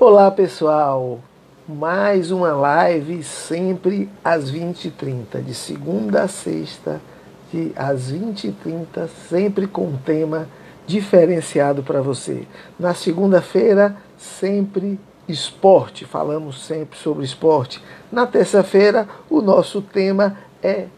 Olá pessoal, mais uma live sempre às 20h30, de segunda a sexta, de às 20h30, sempre com um tema diferenciado para você. Na segunda-feira, sempre esporte, falamos sempre sobre esporte. Na terça-feira, o nosso tema é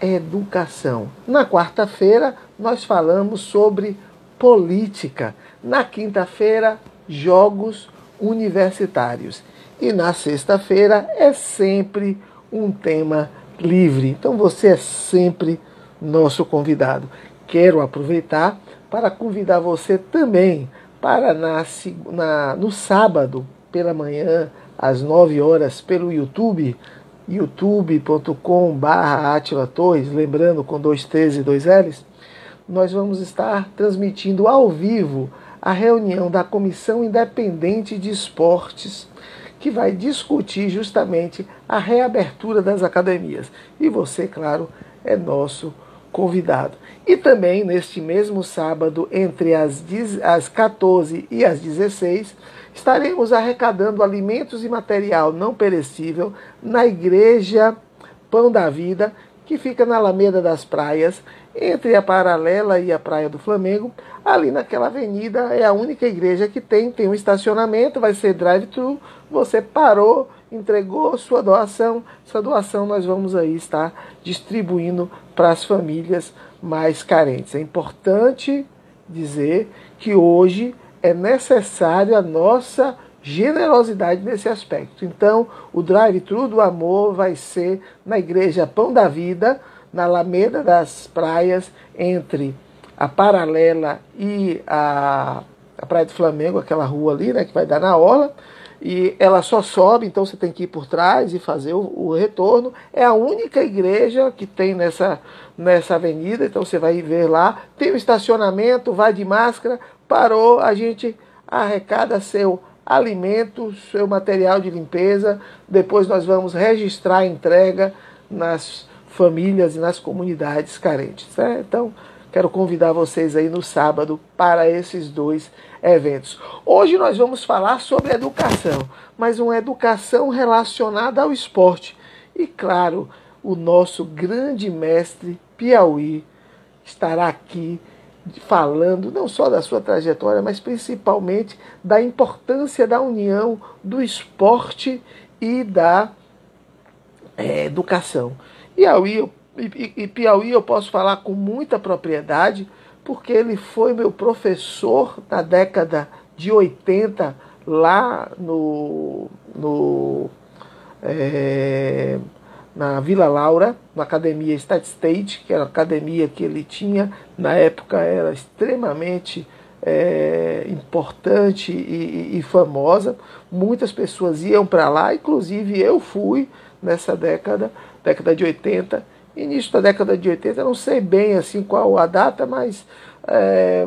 educação. Na quarta-feira, nós falamos sobre política. Na quinta-feira, jogos universitários. E na sexta-feira é sempre um tema livre. Então você é sempre nosso convidado. Quero aproveitar para convidar você também para na, na, no sábado pela manhã, às 9 horas, pelo YouTube, youtube.com.br Atila Torres, lembrando com dois T's e dois L's, nós vamos estar transmitindo ao vivo a reunião da Comissão Independente de Esportes, que vai discutir justamente a reabertura das academias. E você, claro, é nosso convidado. E também neste mesmo sábado, entre as, as 14 e as 16, estaremos arrecadando alimentos e material não perecível na Igreja Pão da Vida, que fica na Alameda das Praias, entre a Paralela e a Praia do Flamengo. Ali naquela avenida é a única igreja que tem, tem um estacionamento, vai ser drive-thru. Você parou, entregou sua doação, sua doação nós vamos aí estar distribuindo para as famílias mais carentes. É importante dizer que hoje é necessário a nossa generosidade nesse aspecto. Então, o drive-thru do amor vai ser na igreja Pão da Vida, na Alameda das Praias, entre a Paralela e a, a Praia do Flamengo, aquela rua ali, né, que vai dar na orla. E ela só sobe, então você tem que ir por trás e fazer o, o retorno. É a única igreja que tem nessa, nessa avenida, então você vai ver lá. Tem o estacionamento, vai de máscara, parou, a gente arrecada seu alimento, seu material de limpeza. Depois nós vamos registrar a entrega nas famílias e nas comunidades carentes. Né? Então, quero convidar vocês aí no sábado para esses dois eventos. Hoje nós vamos falar sobre educação, mas uma educação relacionada ao esporte. E claro, o nosso grande mestre Piauí estará aqui falando não só da sua trajetória, mas principalmente da importância da união do esporte e da é, educação. E Piauí, e, e Piauí eu posso falar com muita propriedade, porque ele foi meu professor na década de 80 lá no, no é, na Vila Laura, na academia State State, que era a academia que ele tinha, na época era extremamente é, importante e, e, famosa. Muitas pessoas iam para lá, inclusive eu fui nessa década, década de 80. Início da década de 80, não sei bem assim qual a data, mas é,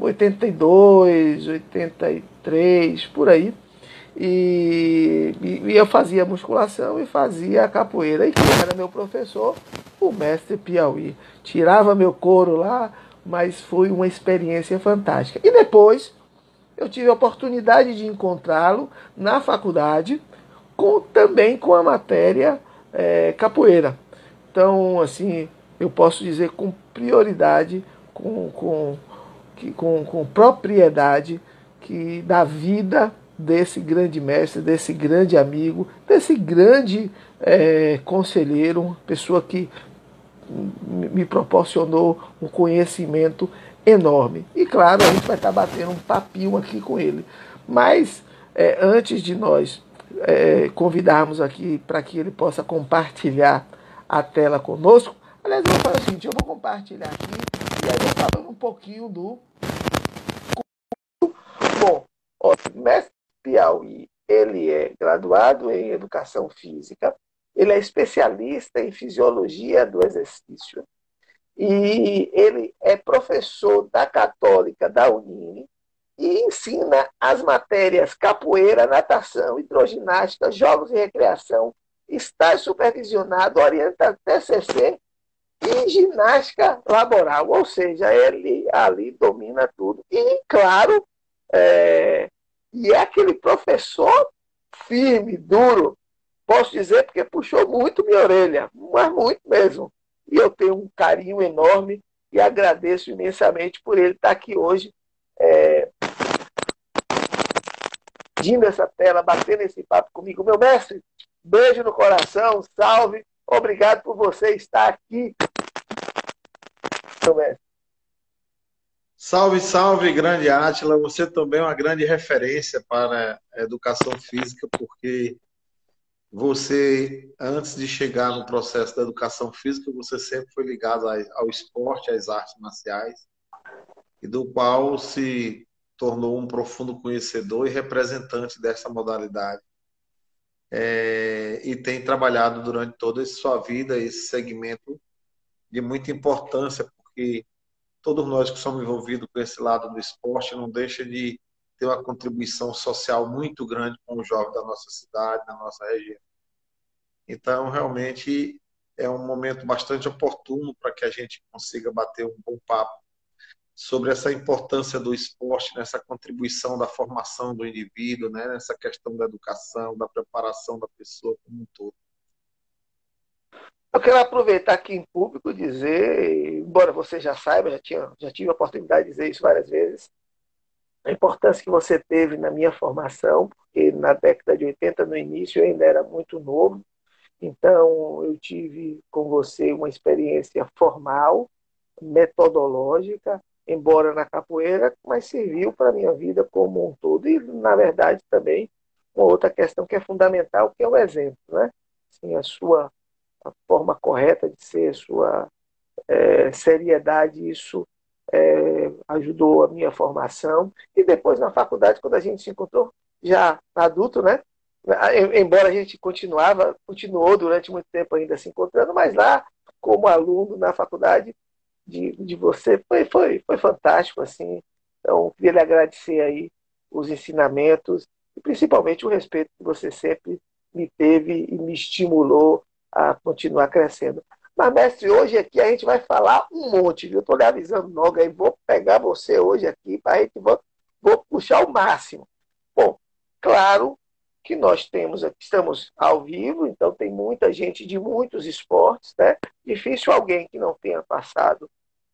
82, 83, por aí. E, e, eu fazia musculação e fazia capoeira. E quem era meu professor? O mestre Piauí. Tirava meu couro lá, mas foi uma experiência fantástica. E depois eu tive a oportunidade de encontrá-lo na faculdade, com, também com a matéria é, capoeira. Então, assim, eu posso dizer com prioridade, com, com, com, com propriedade, que da vida desse grande mestre, desse grande amigo, desse grande é, conselheiro, pessoa que me proporcionou um conhecimento enorme. E claro, a gente vai estar batendo um papinho aqui com ele. Mas é, antes de nós é, convidarmos aqui para que ele possa compartilhar a tela conosco, aliás, eu vou fazer o seguinte, eu vou compartilhar aqui e aí vou falando um pouquinho do. Bom, ó, mestre Piauí, ele é graduado em Educação Física, ele é especialista em Fisiologia do Exercício e ele é professor da Católica da Unine e ensina as matérias capoeira, natação, hidroginástica, jogos e recreação, está supervisionado, orienta TCC e ginástica laboral, ou seja, ele ali domina tudo. E, claro, é, E é aquele professor firme, duro. Posso dizer porque puxou muito minha orelha, mas muito mesmo. E eu tenho um carinho enorme e agradeço imensamente por ele estar aqui hoje, é, dividindo essa tela, batendo esse papo comigo. Meu mestre, beijo no coração, salve, obrigado por você estar aqui. Meu mestre. Salve, salve, grande Átila. Você também é uma grande referência para a educação física, porque você, antes de chegar no processo da educação física, você sempre foi ligado ao esporte, às artes marciais, e do qual se tornou um profundo conhecedor e representante dessa modalidade. É, e tem trabalhado durante toda a sua vida esse segmento de muita importância, porque todos nós que somos envolvidos com esse lado do esporte não deixa de ter uma contribuição social muito grande com os jovens da nossa cidade, da nossa região. Então, realmente, é um momento bastante oportuno para que a gente consiga bater um bom papo sobre essa importância do esporte nessa contribuição da formação do indivíduo, né, nessa questão da educação, da preparação da pessoa como um todo. Eu quero aproveitar aqui em público e dizer, embora você já saiba, já, tinha, já tive a oportunidade de dizer isso várias vezes, a importância que você teve na minha formação, porque na década de 80, no início, eu ainda era muito novo, então eu tive com você uma experiência formal, metodológica, embora na capoeira, mas serviu para a minha vida como um todo. E, na verdade, também uma outra questão que é fundamental, que é o exemplo. Né? Assim, a sua a forma correta de ser, a sua é, seriedade, isso é, ajudou a minha formação. E depois, na faculdade, quando a gente se encontrou, já adulto, né? Embora a gente continuava, continuou durante muito tempo ainda se encontrando, mas lá, como aluno na faculdade, de, de você foi, foi, foi fantástico, assim. Então, queria lhe agradecer aí os ensinamentos e principalmente o respeito que você sempre me teve e me estimulou a continuar crescendo. Mas, mestre, hoje aqui a gente vai falar um monte, viu? Estou lhe avisando logo aí, vou pegar você hoje aqui para a gente vou, vou puxar o máximo. Bom, claro que nós temos aqui, estamos ao vivo, então tem muita gente de muitos esportes, né? Difícil alguém que não tenha passado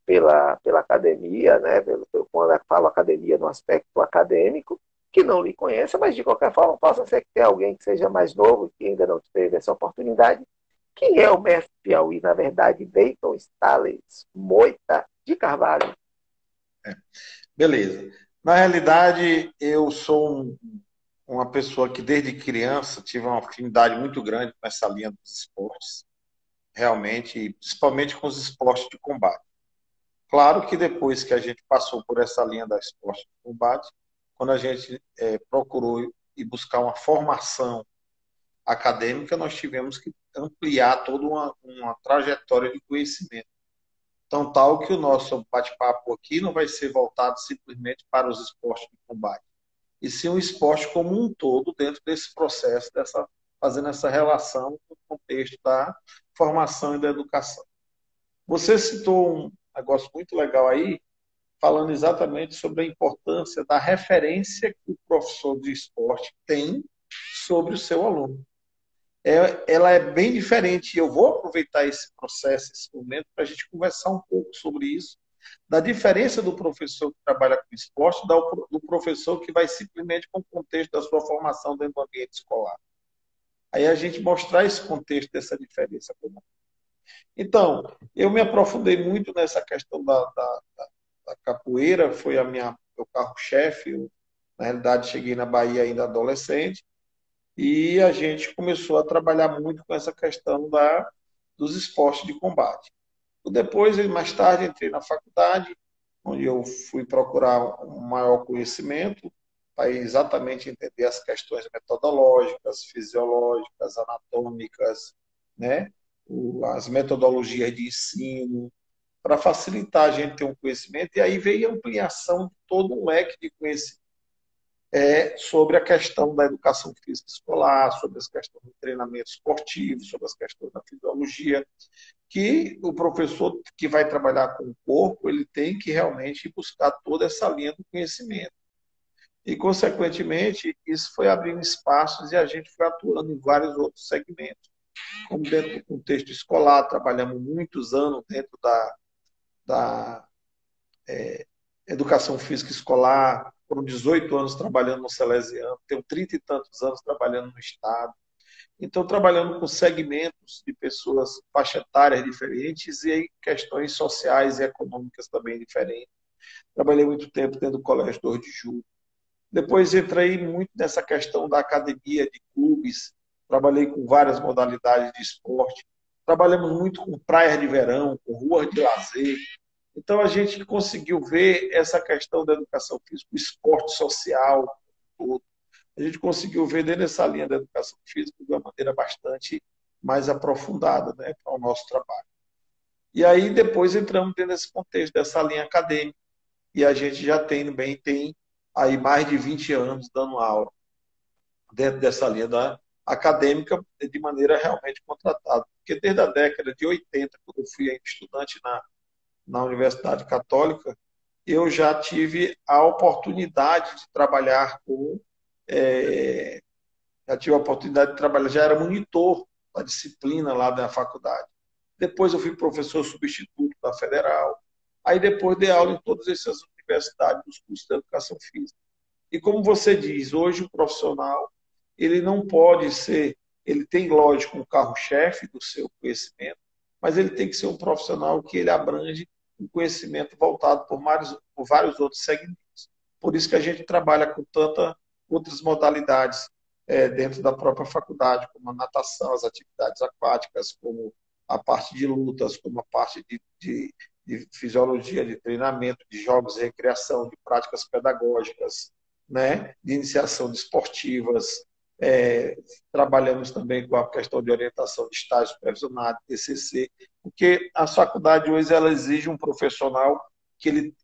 pela, pela academia, né? Quando eu falo academia no aspecto acadêmico, que não lhe conheça, mas de qualquer forma possa ser que tenha alguém que seja mais novo que ainda não teve essa oportunidade. Quem é o mestre Piauí, na verdade, Dayton Stallings Moita de Carvalho? É. Beleza. Na realidade, eu sou um uma pessoa que desde criança tive uma afinidade muito grande com essa linha dos esportes, realmente, principalmente com os esportes de combate. Claro que depois que a gente passou por essa linha da esporte de combate, quando a gente é, procurou e buscar uma formação acadêmica, nós tivemos que ampliar toda uma, uma trajetória de conhecimento. Então, tal que o nosso bate-papo aqui não vai ser voltado simplesmente para os esportes de combate e sim o esporte como um todo dentro desse processo, dessa, fazendo essa relação com o contexto da formação e da educação. Você citou um negócio muito legal aí, falando exatamente sobre a importância da referência que o professor de esporte tem sobre o seu aluno. É, ela é bem diferente. Eu vou aproveitar esse processo, esse momento, para a gente conversar um pouco sobre isso da diferença do professor que trabalha com esporte do professor que vai simplesmente com o contexto da sua formação dentro do ambiente escolar. Aí a gente mostrar esse contexto dessa diferença. Então, eu me aprofundei muito nessa questão da, da, da, capoeira, foi a minha meu carro-chefe. Na realidade, cheguei na Bahia ainda adolescente e a gente começou a trabalhar muito com essa questão da, dos esportes de combate. Depois, mais tarde, entrei na faculdade, onde eu fui procurar um maior conhecimento para exatamente entender as questões metodológicas, fisiológicas, anatômicas, né? as metodologias de ensino, para facilitar a gente ter um conhecimento. E aí veio a ampliação de todo um leque de conhecimento é, sobre a questão da educação física escolar, sobre as questões do treinamento esportivo, sobre as questões da fisiologia, que o professor que vai trabalhar com o corpo, ele tem que realmente buscar toda essa linha do conhecimento. E, consequentemente, isso foi abrindo espaços e a gente foi atuando em vários outros segmentos. Como dentro do contexto escolar, trabalhamos muitos anos dentro da, da é, educação física escolar, foram 18 anos trabalhando no Salesiano, tenho 30 e tantos anos trabalhando no Estado. Então, trabalhando com segmentos de pessoas faixa etárias diferentes e aí questões sociais e econômicas também diferentes. Trabalhei muito tempo dentro do Colégio 2 de Julho. Depois entrei muito nessa questão da academia, de clubes, trabalhei com várias modalidades de esporte. Trabalhamos muito com praias de verão, com ruas de lazer. Então, a gente conseguiu ver essa questão da educação física, o esporte social, tudo a gente conseguiu ver dentro dessa linha da educação física de uma maneira bastante mais aprofundada né, para o nosso trabalho. E aí depois entramos dentro desse contexto dessa linha acadêmica e a gente já tem bem tem aí mais de 20 anos dando aula dentro dessa linha da acadêmica de maneira realmente contratada. Porque desde a década de 80, quando eu fui estudante na, na Universidade Católica, eu já tive a oportunidade de trabalhar com é, já tive a oportunidade de trabalhar, já era monitor da disciplina lá da faculdade. Depois eu fui professor substituto da Federal. Aí depois dei aula em todas essas universidades dos cursos de educação física. E como você diz, hoje o profissional ele não pode ser, ele tem lógico um carro-chefe do seu conhecimento, mas ele tem que ser um profissional que ele abrange um conhecimento voltado por vários, por vários outros segmentos. Por isso que a gente trabalha com tanta outras modalidades é, dentro da própria faculdade, como a natação, as atividades aquáticas, como a parte de lutas, como a parte de, de, de fisiologia, de treinamento, de jogos e recreação, de práticas pedagógicas, né, de iniciação de esportivas. É, trabalhamos também com a questão de orientação de estágio supervisionado, TCC, porque a faculdade hoje ela exige um profissional que ele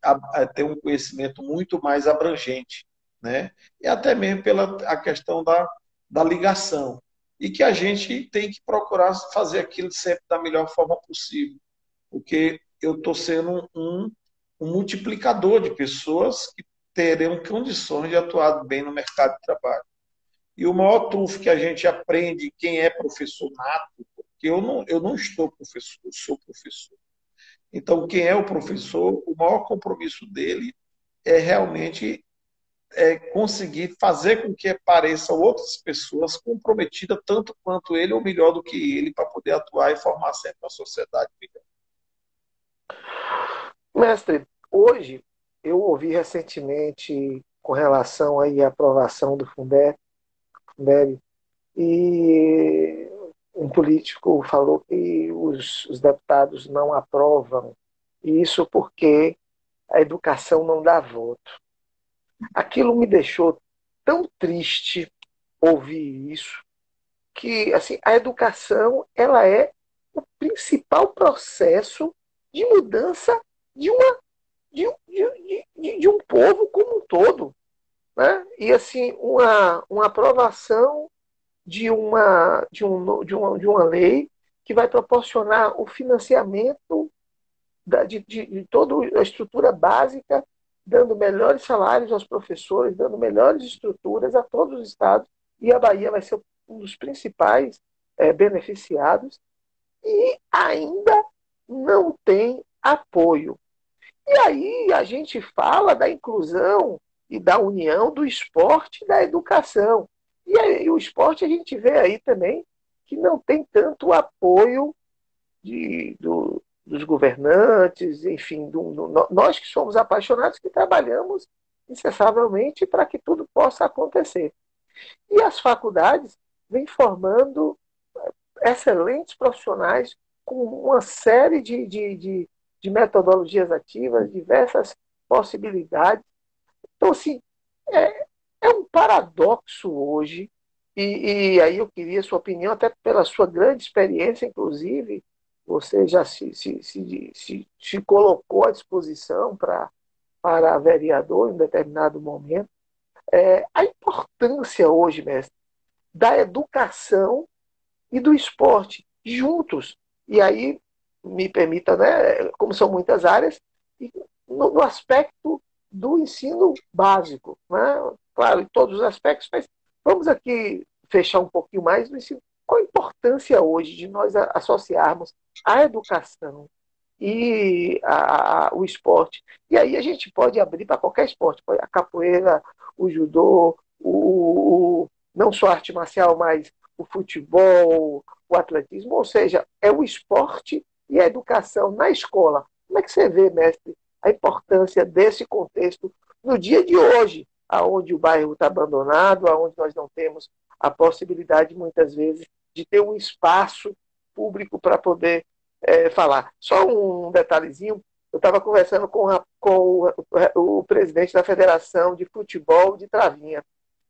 tenha um conhecimento muito mais abrangente né? E até mesmo pela a questão da, da ligação. E que a gente tem que procurar fazer aquilo sempre da melhor forma possível. Porque eu estou sendo um, um multiplicador de pessoas que terão condições de atuar bem no mercado de trabalho. E o maior trunfo que a gente aprende, quem é professor nato, porque eu não, eu não estou professor, eu sou professor. Então, quem é o professor, o maior compromisso dele é realmente é, conseguir fazer com que apareçam outras pessoas comprometidas tanto quanto ele ou melhor do que ele para poder atuar e formar sempre uma sociedade melhor. Mestre, hoje eu ouvi recentemente com relação aí à aprovação do Fundeb, Fundeb e um político falou que os, os deputados não aprovam isso porque a educação não dá voto. Aquilo me deixou tão triste ouvir isso, que assim, a educação ela é o principal processo de mudança de, uma, de, de, de, de um povo como um todo. Né? E assim, uma, uma aprovação de uma, de, um, de, uma, de uma lei que vai proporcionar o financiamento da, de, de, de toda a estrutura básica dando melhores salários aos professores, dando melhores estruturas a todos os estados, e a Bahia vai ser um dos principais é, beneficiados, e ainda não tem apoio. E aí a gente fala da inclusão e da união do esporte e da educação. E o esporte a gente vê aí também que não tem tanto apoio de, do, dos governantes, enfim, do, do, nós que somos apaixonados, que trabalhamos incessavelmente para que tudo possa acontecer. E as faculdades vêm formando eh, excelentes profissionais com uma série de, de, de, de metodologias ativas, diversas possibilidades. Então, assim, é, é um paradoxo hoje, e, e aí eu queria sua opinião, até pela sua grande experiência, inclusive, você já se, se, se, se, se colocou à disposição para, para vereador em determinado momento. É, a importância hoje, mestre, da educação e do esporte juntos. E aí, me permita, né, como são muitas áreas, no, no aspecto do ensino básico, né? claro, em todos os aspectos, mas vamos aqui fechar um pouquinho mais no ensino. Qual a importância hoje de nós associarmos a educação e a, a, o esporte? E aí a gente pode abrir para qualquer esporte, a capoeira, o judô, o, o, não só a arte marcial, mas o futebol, o atletismo, ou seja, é o esporte e a educação na escola. Como é que você vê, mestre, a importância desse contexto no dia de hoje, aonde o bairro está abandonado, aonde nós não temos a possibilidade, muitas vezes, de ter um espaço público para poder é, falar. Só um detalhezinho, eu estava conversando com, a, com o, o, presidente da Federação de Futebol de Travinha,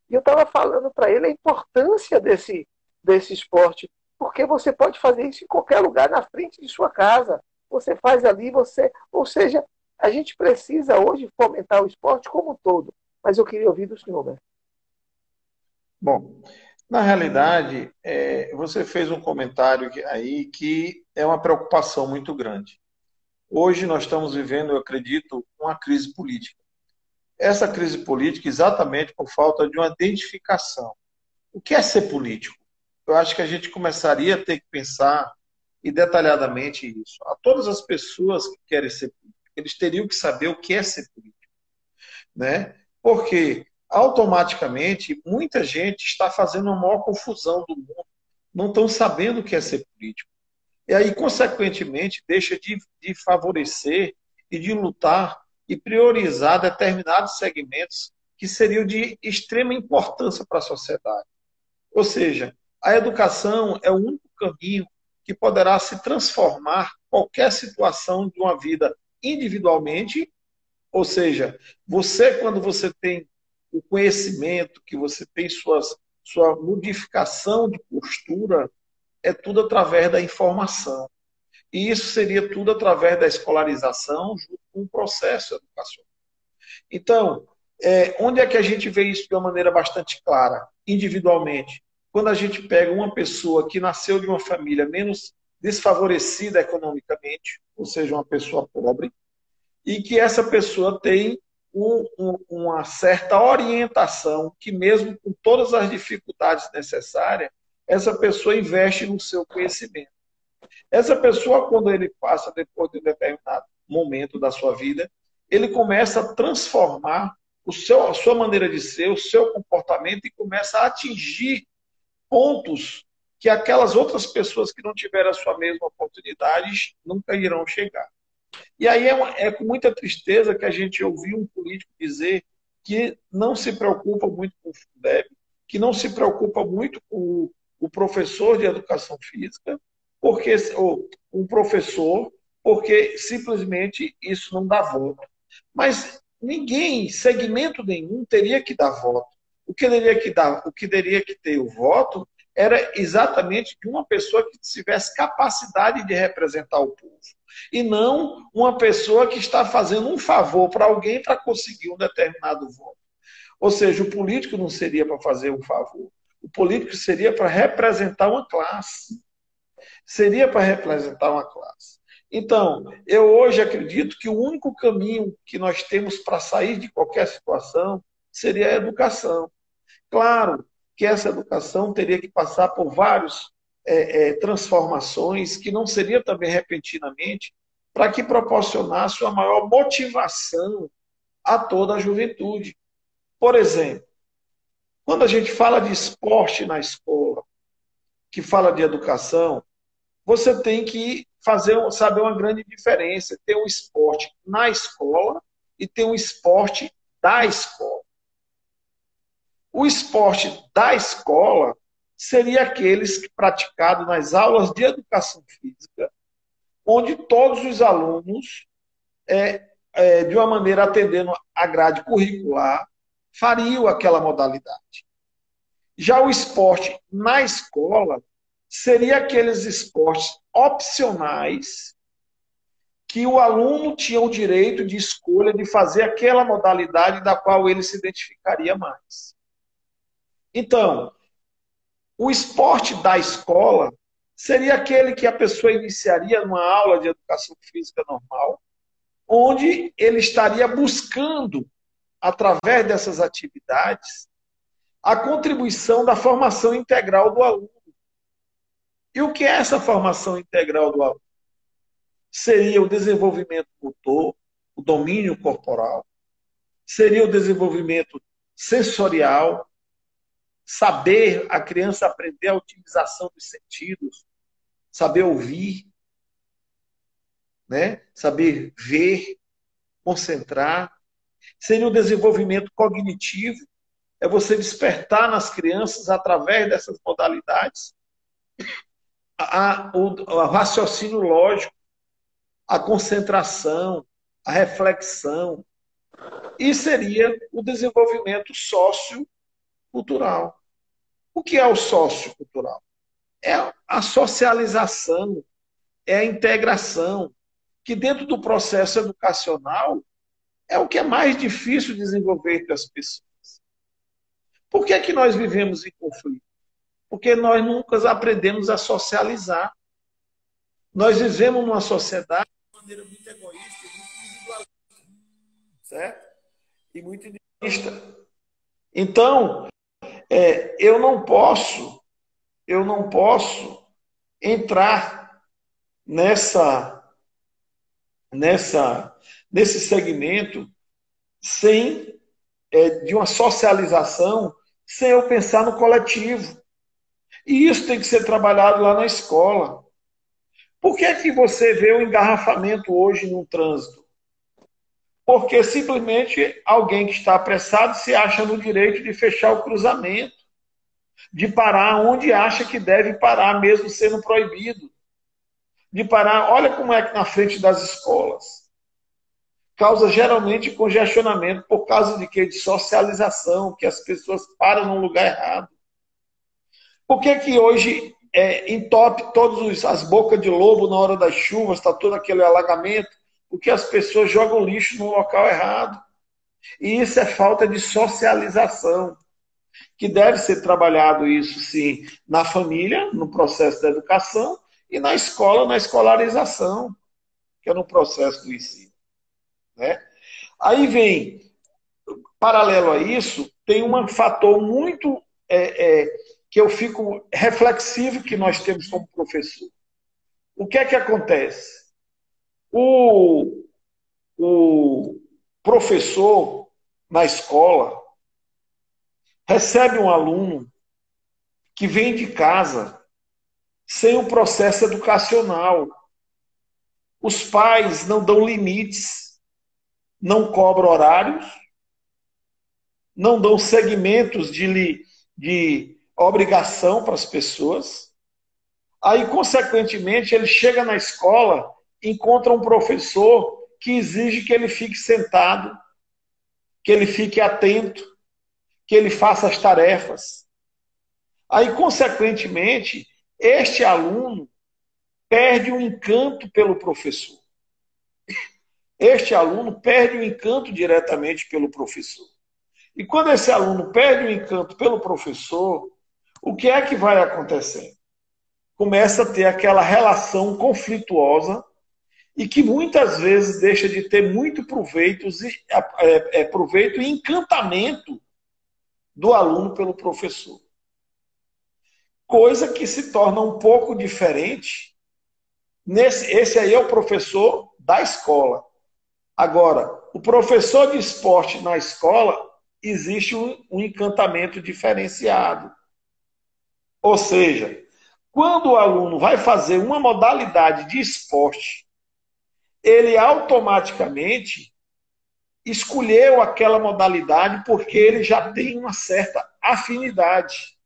e eu estava falando para ele a importância desse, desse esporte, porque você pode fazer isso em qualquer lugar, na frente de sua casa. Você faz ali, você. Ou seja, a gente precisa hoje fomentar o esporte como um todo. Mas eu queria ouvir do senhor, né? Bom, na realidade, é, você fez um comentário aí que é uma preocupação muito grande. Hoje nós estamos vivendo, eu acredito, uma crise política. Essa crise política exatamente por falta de uma identificação. O que é ser político? eu acho que a gente começaria a ter que pensar e detalhadamente isso. A todas as pessoas que querem ser políticos, eles teriam que saber o que é ser político, né? Porque automaticamente muita gente está fazendo a maior confusão do mundo, não estão sabendo o que é ser político. E aí, consequentemente, deixa de, de favorecer e de lutar e priorizar determinados segmentos que seriam de extrema importância para a sociedade. Ou seja, a educação é o único caminho que poderá se transformar qualquer situação de uma vida individualmente, ou seja, você quando você tem o conhecimento, que você tem suas, sua modificação de postura, é tudo através da informação. E isso seria tudo através da escolarização junto com o processo educacional. Então, é, onde é que a gente vê isso de uma maneira bastante clara? Individualmente quando a gente pega uma pessoa que nasceu de uma família menos desfavorecida economicamente, ou seja, uma pessoa pobre, e que essa pessoa tem um, um, uma certa orientação, que mesmo com todas as dificuldades necessárias, essa pessoa investe no seu conhecimento. Essa pessoa, quando ele passa depois de um determinado momento da sua vida, ele começa a transformar o seu, a sua maneira de ser, o seu comportamento e começa a atingir pontos que aquelas outras pessoas que não tiveram a sua mesma oportunidade nunca irão chegar. E aí é, uma, é, com muita tristeza que a gente ouviu um político dizer que não se preocupa muito com o Fundeb, que não se preocupa muito com o, o professor de educação física, porque ou um professor, porque simplesmente isso não dá voto. Mas ninguém, segmento nenhum, teria que dar voto. O que teria que dar, o que teria que ter o voto era exatamente de uma pessoa que tivesse capacidade de representar o povo. E não uma pessoa que está fazendo um favor para alguém para conseguir um determinado voto. Ou seja, o político não seria para fazer um favor. O político seria para representar uma classe. Seria para representar uma classe. Então, eu hoje acredito que o único caminho que nós temos para sair de qualquer situação seria a educação. Claro que essa educação teria que passar por várias é, é, transformações, que não seria também repentinamente, para que proporcionasse uma maior motivação a toda a juventude. Por exemplo, quando a gente fala de esporte na escola, que fala de educação, você tem que fazer saber uma grande diferença. Ter um esporte na escola e ter um esporte da escola. O esporte da escola seria aqueles praticados nas aulas de educação física, onde todos os alunos, é, é, de uma maneira atendendo a grade curricular, fariam aquela modalidade. Já o esporte na escola seria aqueles esportes opcionais que o aluno tinha o direito de escolha de fazer aquela modalidade da qual ele se identificaria mais. Então, o esporte da escola seria aquele que a pessoa iniciaria numa aula de educação física normal, onde ele estaria buscando, através dessas atividades, a contribuição da formação integral do aluno. E o que é essa formação integral do aluno? Seria o desenvolvimento motor, o domínio corporal, seria o desenvolvimento sensorial, saber a criança aprender a utilização dos sentidos, saber ouvir, né? saber ver, concentrar. Seria o desenvolvimento cognitivo, é você despertar nas crianças, através dessas modalidades, a, o, o raciocínio lógico, a concentração, a reflexão. E seria o desenvolvimento sociocultural. O que é o sociocultural? É a socialização, é a integração, que dentro do processo educacional é o que é mais difícil desenvolver entre as pessoas. Por que, é que nós vivemos em conflito? Porque nós nunca aprendemos a socializar. Nós vivemos numa sociedade de maneira muito egoísta, muito individualista, certo? E muito individualista. Então, é, eu não posso, eu não posso entrar nessa nessa, nesse segmento sem é, de uma socialização, sem eu pensar no coletivo. E isso tem que ser trabalhado lá na escola. Por que, é que você vê o engarrafamento hoje no trânsito? Porque simplesmente alguém que está apressado se acha no direito de fechar o cruzamento, de parar onde acha que deve parar, mesmo sendo proibido de parar. Olha como é que na frente das escolas. Causa geralmente congestionamento por causa de quê? De socialização, que as pessoas param no lugar errado. Por que que hoje é, entope todas as bocas de lobo na hora das chuvas, está todo aquele alagamento? Porque as pessoas jogam lixo no local errado. E isso é falta de socialização, que deve ser trabalhado isso sim na família, no processo da educação, e na escola, na escolarização, que é no processo do ensino. Né? Aí vem, paralelo a isso, tem um fator muito é, é, que eu fico reflexivo que nós temos como professor. O que é que acontece? O, o professor na escola recebe um aluno que vem de casa sem o processo educacional. Os pais não dão limites, não cobram horários, não dão segmentos de, de obrigação para as pessoas. Aí, consequentemente, ele chega na escola, encontra um professor que exige que ele fique sentado, que ele fique atento, que ele faça as tarefas. Aí, consequentemente, este aluno perde o encanto pelo professor. Este aluno perde o encanto diretamente pelo professor. E quando esse aluno perde o encanto pelo professor, o que é que vai acontecer? Começa a ter aquela relação conflituosa e que muitas vezes deixa de ter muito proveito, é, é, proveito e encantamento do aluno pelo professor coisa que se torna um pouco diferente. Nesse, esse aí é o professor da escola. Agora, o professor de esporte na escola, existe um, um encantamento diferenciado. Ou seja, quando o aluno vai fazer uma modalidade de esporte, ele automaticamente escolheu aquela modalidade porque ele já tem uma certa afinidade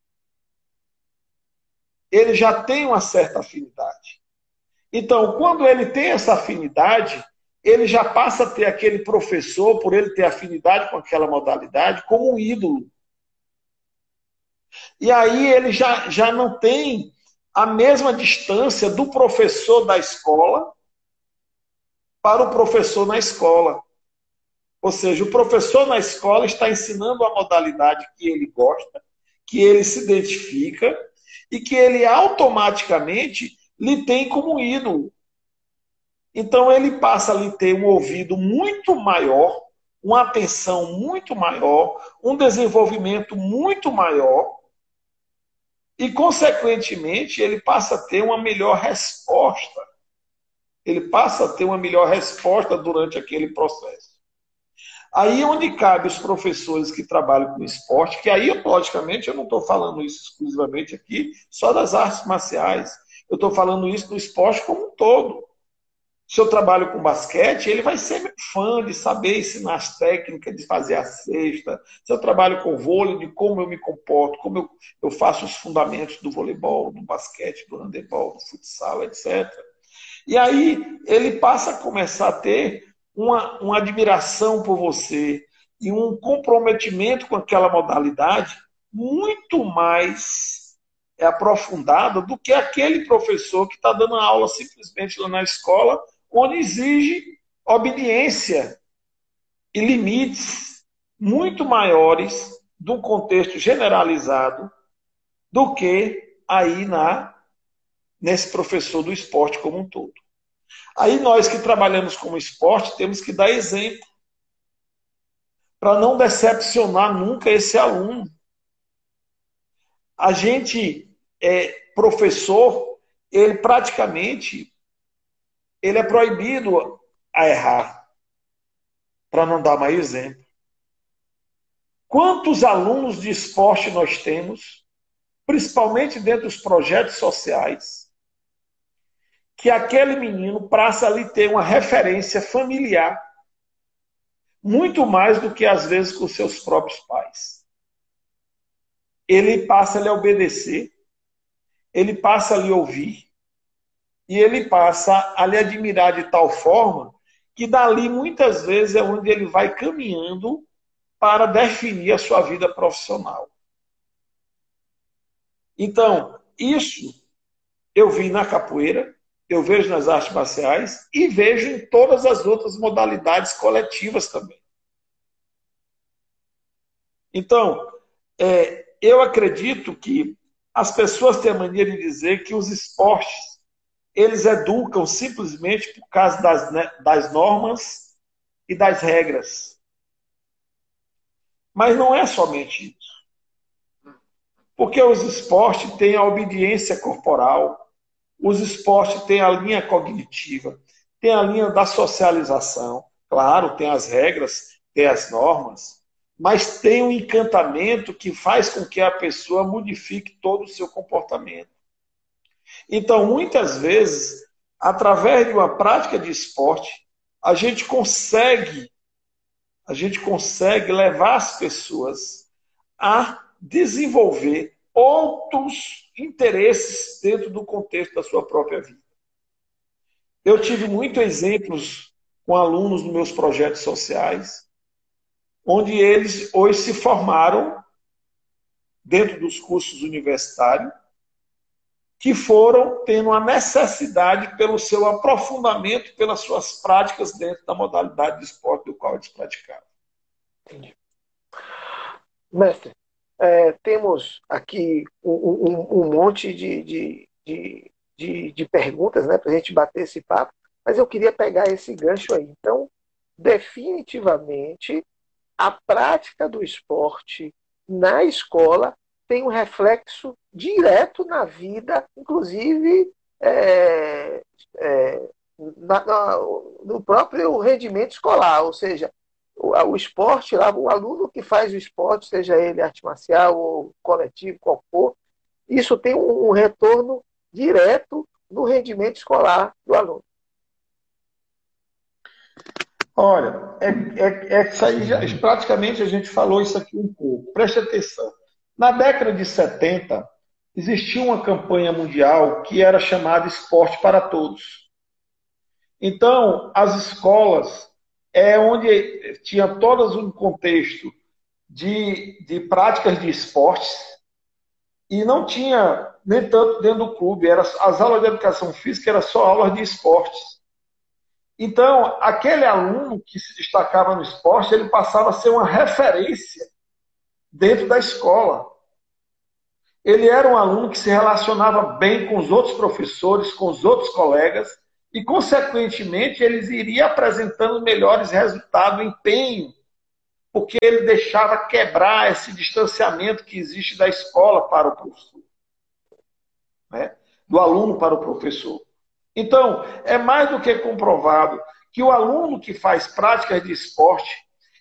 ele já tem uma certa afinidade. Então, quando ele tem essa afinidade, ele já passa a ter aquele professor, por ele ter afinidade com aquela modalidade, como um ídolo. E aí ele já, já não tem a mesma distância do professor da escola para o professor na escola. Ou seja, o professor na escola está ensinando a modalidade que ele gosta, que ele se identifica, e que ele automaticamente lhe tem como ídolo. Então ele passa a ter um ouvido muito maior, uma atenção muito maior, um desenvolvimento muito maior e, consequentemente, ele passa a ter uma melhor resposta. Ele passa a ter uma melhor resposta durante aquele processo. Aí onde cabe os professores que trabalham com esporte, que aí, logicamente, eu não estou falando isso exclusivamente aqui, só das artes marciais. Eu estou falando isso do esporte como um todo. Se eu trabalho com basquete, ele vai ser meu fã de saber ensinar as técnicas, de fazer a cesta. Se eu trabalho com vôlei, de como eu me comporto, como eu, eu faço os fundamentos do voleibol, do basquete, do handebol, do futsal, etc. E aí ele passa a começar a ter uma, uma admiração por você e um comprometimento com aquela modalidade muito mais aprofundada do que aquele professor que está dando aula simplesmente lá na escola onde exige obediência e limites muito maiores um contexto generalizado do que aí na nesse professor do esporte como um todo. Aí nós que trabalhamos com esporte temos que dar exemplo para não decepcionar nunca esse aluno. A gente é professor, ele praticamente ele é proibido a errar, para não dar mais exemplo. Quantos alunos de esporte nós temos, principalmente dentro dos projetos sociais, que aquele menino passa ali ter uma referência familiar, muito mais do que às vezes com seus próprios pais. Ele passa a lhe obedecer, ele passa a lhe ouvir, e ele passa a lhe admirar de tal forma que dali muitas vezes é onde ele vai caminhando para definir a sua vida profissional. Então, isso eu vi na capoeira, eu vejo nas artes marciais e vejo em todas as outras modalidades coletivas também. Então, é, eu acredito que as pessoas têm a mania de dizer que os esportes eles educam simplesmente por causa das, né, das normas e das regras. Mas não é somente isso. Porque os esportes têm a obediência corporal, os esportes têm a linha cognitiva, tem a linha da socialização. Claro, tem as regras, tem as normas, mas tem um encantamento que faz com que a pessoa modifique todo o seu comportamento. Então, muitas vezes, através de uma prática de esporte, a gente consegue a gente consegue levar as pessoas a desenvolver outros interesses dentro do contexto da sua própria vida. Eu tive muitos exemplos com alunos nos meus projetos sociais, onde eles hoje se formaram dentro dos cursos universitários que foram tendo a necessidade pelo seu aprofundamento, pelas suas práticas dentro da modalidade de esporte do qual eles praticavam. Entendi. Mestre, é, temos aqui um, um, um monte de, de, de, de, de perguntas né, para a gente bater esse papo, mas eu queria pegar esse gancho aí. Então, definitivamente, a prática do esporte na escola tem um reflexo direto na vida, inclusive é, é, na, na, no próprio rendimento escolar, ou seja, o, o, esporte lá, o aluno que faz o esporte, seja ele arte marcial ou coletivo, qual for, isso tem um, um retorno direto no rendimento escolar do aluno. Olha, é, é, é isso aí, já, praticamente a gente falou isso aqui um pouco. Preste atenção. Na década de 70, existia uma campanha mundial que era chamada Esporte para Todos. Então, as escolas é onde tinha todas um contexto de, de práticas de esportes e não tinha nem tanto dentro do clube. Era, as aulas de educação física eram só aulas de esportes. Então, aquele aluno que se destacava no esporte, ele passava a ser uma referência dentro da escola. Ele era um aluno que se relacionava bem com os outros professores, com os outros colegas, e, consequentemente, eles iriam apresentando melhores resultados, empenho, porque ele deixava quebrar esse distanciamento que existe da escola para o professor, né? do aluno para o professor. Então, é mais do que comprovado que o aluno que faz práticas de esporte,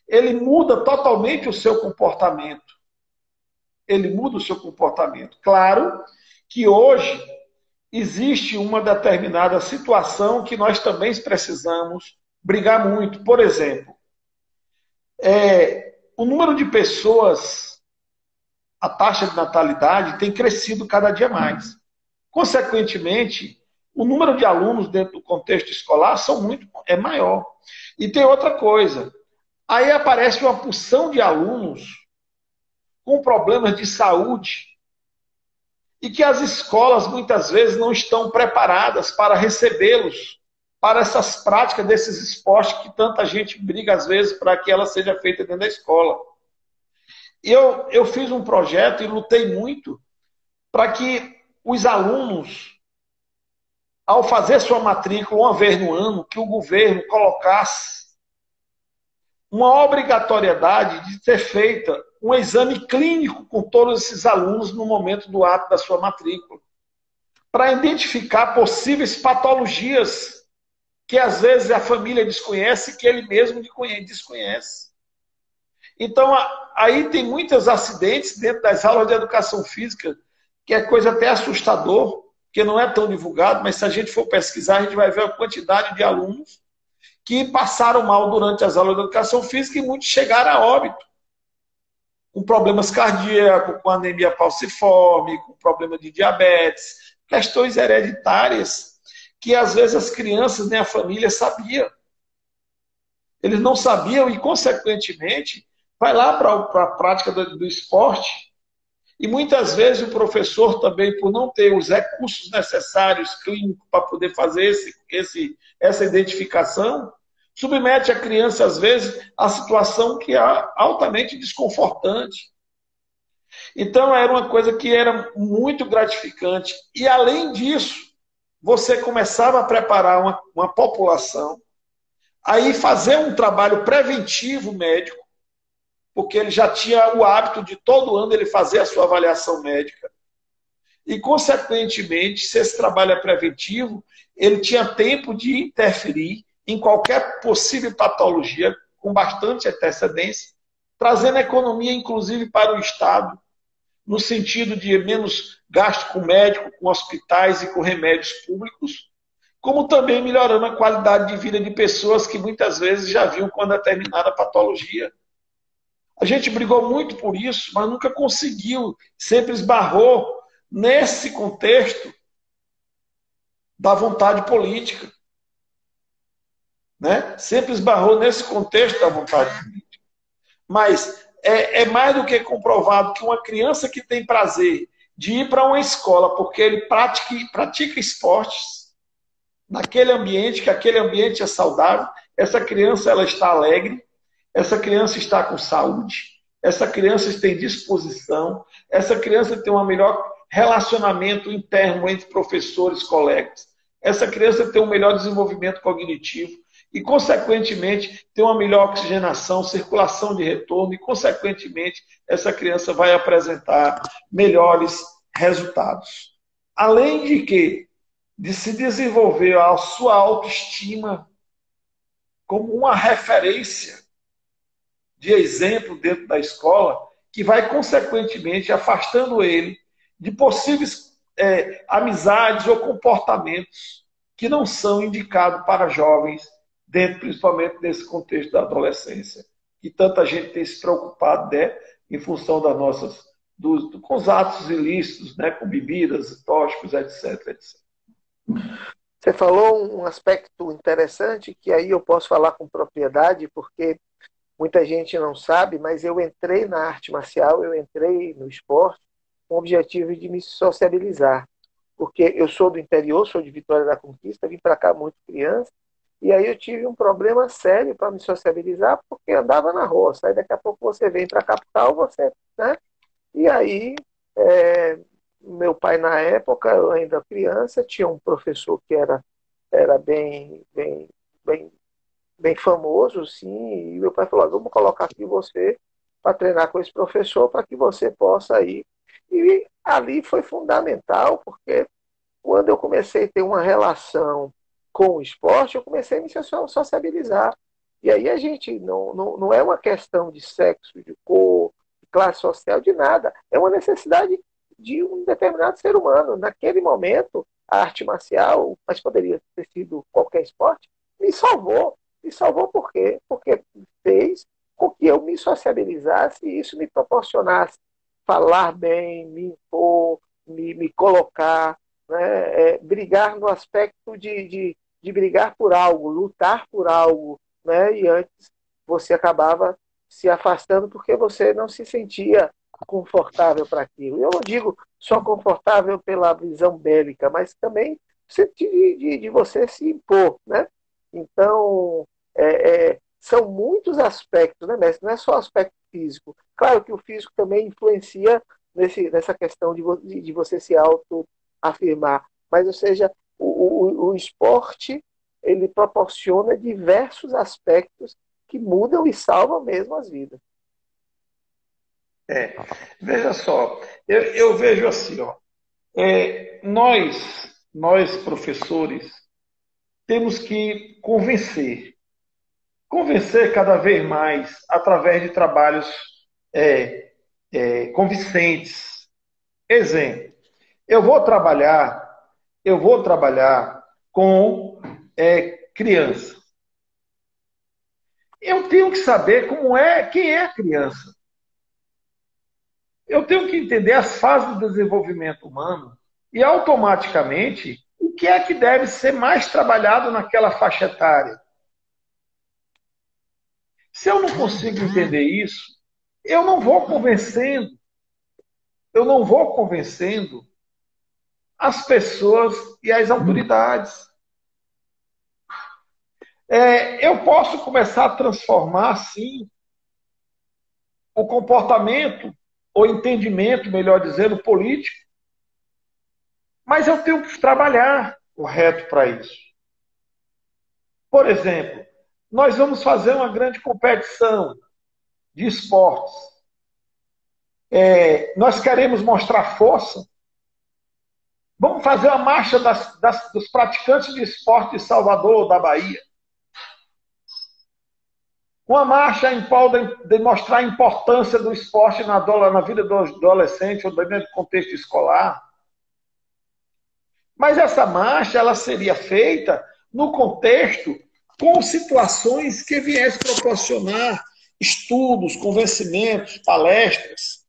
ele muda totalmente o seu comportamento. Ele muda o seu comportamento. Claro que hoje existe uma determinada situação que nós também precisamos brigar muito. Por exemplo, é, o número de pessoas, a taxa de natalidade tem crescido cada dia mais. Consequentemente, o número de alunos dentro do contexto escolar são muito, é maior. E tem outra coisa. Aí aparece uma porção de alunos com problemas de saúde e que as escolas muitas vezes não estão preparadas para recebê-los para essas práticas desses esportes que tanta gente briga às vezes para que ela seja feita dentro da escola. Eu, eu fiz um projeto e lutei muito para que os alunos, ao fazer sua matrícula uma vez no ano, que o governo colocasse uma obrigatoriedade de ser feita um exame clínico com todos esses alunos no momento do ato da sua matrícula, para identificar possíveis patologias que às vezes a família desconhece, que ele mesmo desconhece. Então, aí tem muitos acidentes dentro das aulas de educação física, que é coisa até assustador, que não é tão divulgado, mas se a gente for pesquisar, a gente vai ver a quantidade de alunos que passaram mal durante as aulas de educação física e muitos chegaram a óbito com problemas cardíacos, com anemia falciforme, com problema de diabetes, questões hereditárias que às vezes as crianças nem a família sabia. Eles não sabiam e, consequentemente, vai lá para a prática do, do esporte e muitas vezes o professor também, por não ter os recursos necessários clínicos para poder fazer esse, esse, essa identificação, submete a criança, às vezes, a situação que é altamente desconfortante. Então, era uma coisa que era muito gratificante. E, além disso, você começava a preparar uma, uma população, aí fazer um trabalho preventivo médico, porque ele já tinha o hábito de todo ano ele fazer a sua avaliação médica. E, consequentemente, se esse trabalho é preventivo, ele tinha tempo de interferir em qualquer possível patologia com bastante antecedência, trazendo economia, inclusive, para o Estado, no sentido de menos gasto com médico, com hospitais e com remédios públicos, como também melhorando a qualidade de vida de pessoas que muitas vezes já viam com uma determinada patologia. A gente brigou muito por isso, mas nunca conseguiu, sempre esbarrou nesse contexto da vontade política né? sempre esbarrou nesse contexto da vontade política. Mas é, é mais do que comprovado que uma criança que tem prazer de ir para uma escola porque ele pratica, pratica esportes naquele ambiente, que aquele ambiente é saudável, essa criança ela está alegre, essa criança está com saúde, essa criança tem disposição, essa criança tem um melhor relacionamento interno entre professores, colegas, essa criança tem um melhor desenvolvimento cognitivo, e, consequentemente, ter uma melhor oxigenação, circulação de retorno, e, consequentemente, essa criança vai apresentar melhores resultados. Além de que, de se desenvolver a sua autoestima como uma referência de exemplo dentro da escola, que vai, consequentemente, afastando ele de possíveis é, amizades ou comportamentos que não são indicados para jovens dentro principalmente desse contexto da adolescência, que tanta gente tem se preocupado né, em função das nossas, dos, com os atos ilícitos, né, com bebidas, tóxicos, etc, etc. Você falou um aspecto interessante que aí eu posso falar com propriedade, porque muita gente não sabe, mas eu entrei na arte marcial, eu entrei no esporte com o objetivo de me sociabilizar. Porque eu sou do interior, sou de Vitória da Conquista, vim para cá muito criança, e aí eu tive um problema sério para me sociabilizar, porque andava na roça. Aí daqui a pouco você vem para a capital, você. Né? E aí, é, meu pai, na época, eu ainda criança, tinha um professor que era era bem, bem, bem, bem famoso, sim, e meu pai falou, vamos colocar aqui você para treinar com esse professor para que você possa ir. E ali foi fundamental, porque quando eu comecei a ter uma relação com o esporte, eu comecei a me sociabilizar. E aí a gente não, não, não é uma questão de sexo, de cor, de classe social, de nada. É uma necessidade de um determinado ser humano. Naquele momento, a arte marcial, mas poderia ter sido qualquer esporte, me salvou. Me salvou por quê? Porque fez com que eu me sociabilizasse e isso me proporcionasse falar bem, me impor, me, me colocar, né? É, brigar no aspecto de, de, de brigar por algo, lutar por algo, né? E antes você acabava se afastando porque você não se sentia confortável para aquilo. Eu não digo só confortável pela visão bélica, mas também de, de, de você se impor, né? Então, é, é, são muitos aspectos, né, mestre? Não é só aspecto físico. Claro que o físico também influencia nesse, nessa questão de, de você se autoafirmar. Mas, ou seja, o, o, esporte ele proporciona diversos aspectos que mudam e salvam mesmo as vidas. É, veja só, eu, eu vejo assim, ó, é, nós, nós professores, temos que convencer convencer cada vez mais através de trabalhos é, é, convincentes. Exemplo, eu vou trabalhar, eu vou trabalhar com é, criança. Eu tenho que saber como é, quem é a criança. Eu tenho que entender as fases do desenvolvimento humano e automaticamente o que é que deve ser mais trabalhado naquela faixa etária. Se eu não consigo entender isso, eu não vou convencendo, eu não vou convencendo as pessoas e as autoridades. É, eu posso começar a transformar, sim, o comportamento, ou entendimento, melhor dizendo, político, mas eu tenho que trabalhar correto para isso. Por exemplo, nós vamos fazer uma grande competição de esportes. É, nós queremos mostrar força. Vamos fazer a marcha das, das, dos praticantes de esporte de Salvador, da Bahia. Uma marcha em prol de, de mostrar a importância do esporte na, na vida do adolescente ou dentro do contexto escolar. Mas essa marcha ela seria feita no contexto com situações que viessem proporcionar estudos, convencimentos, palestras.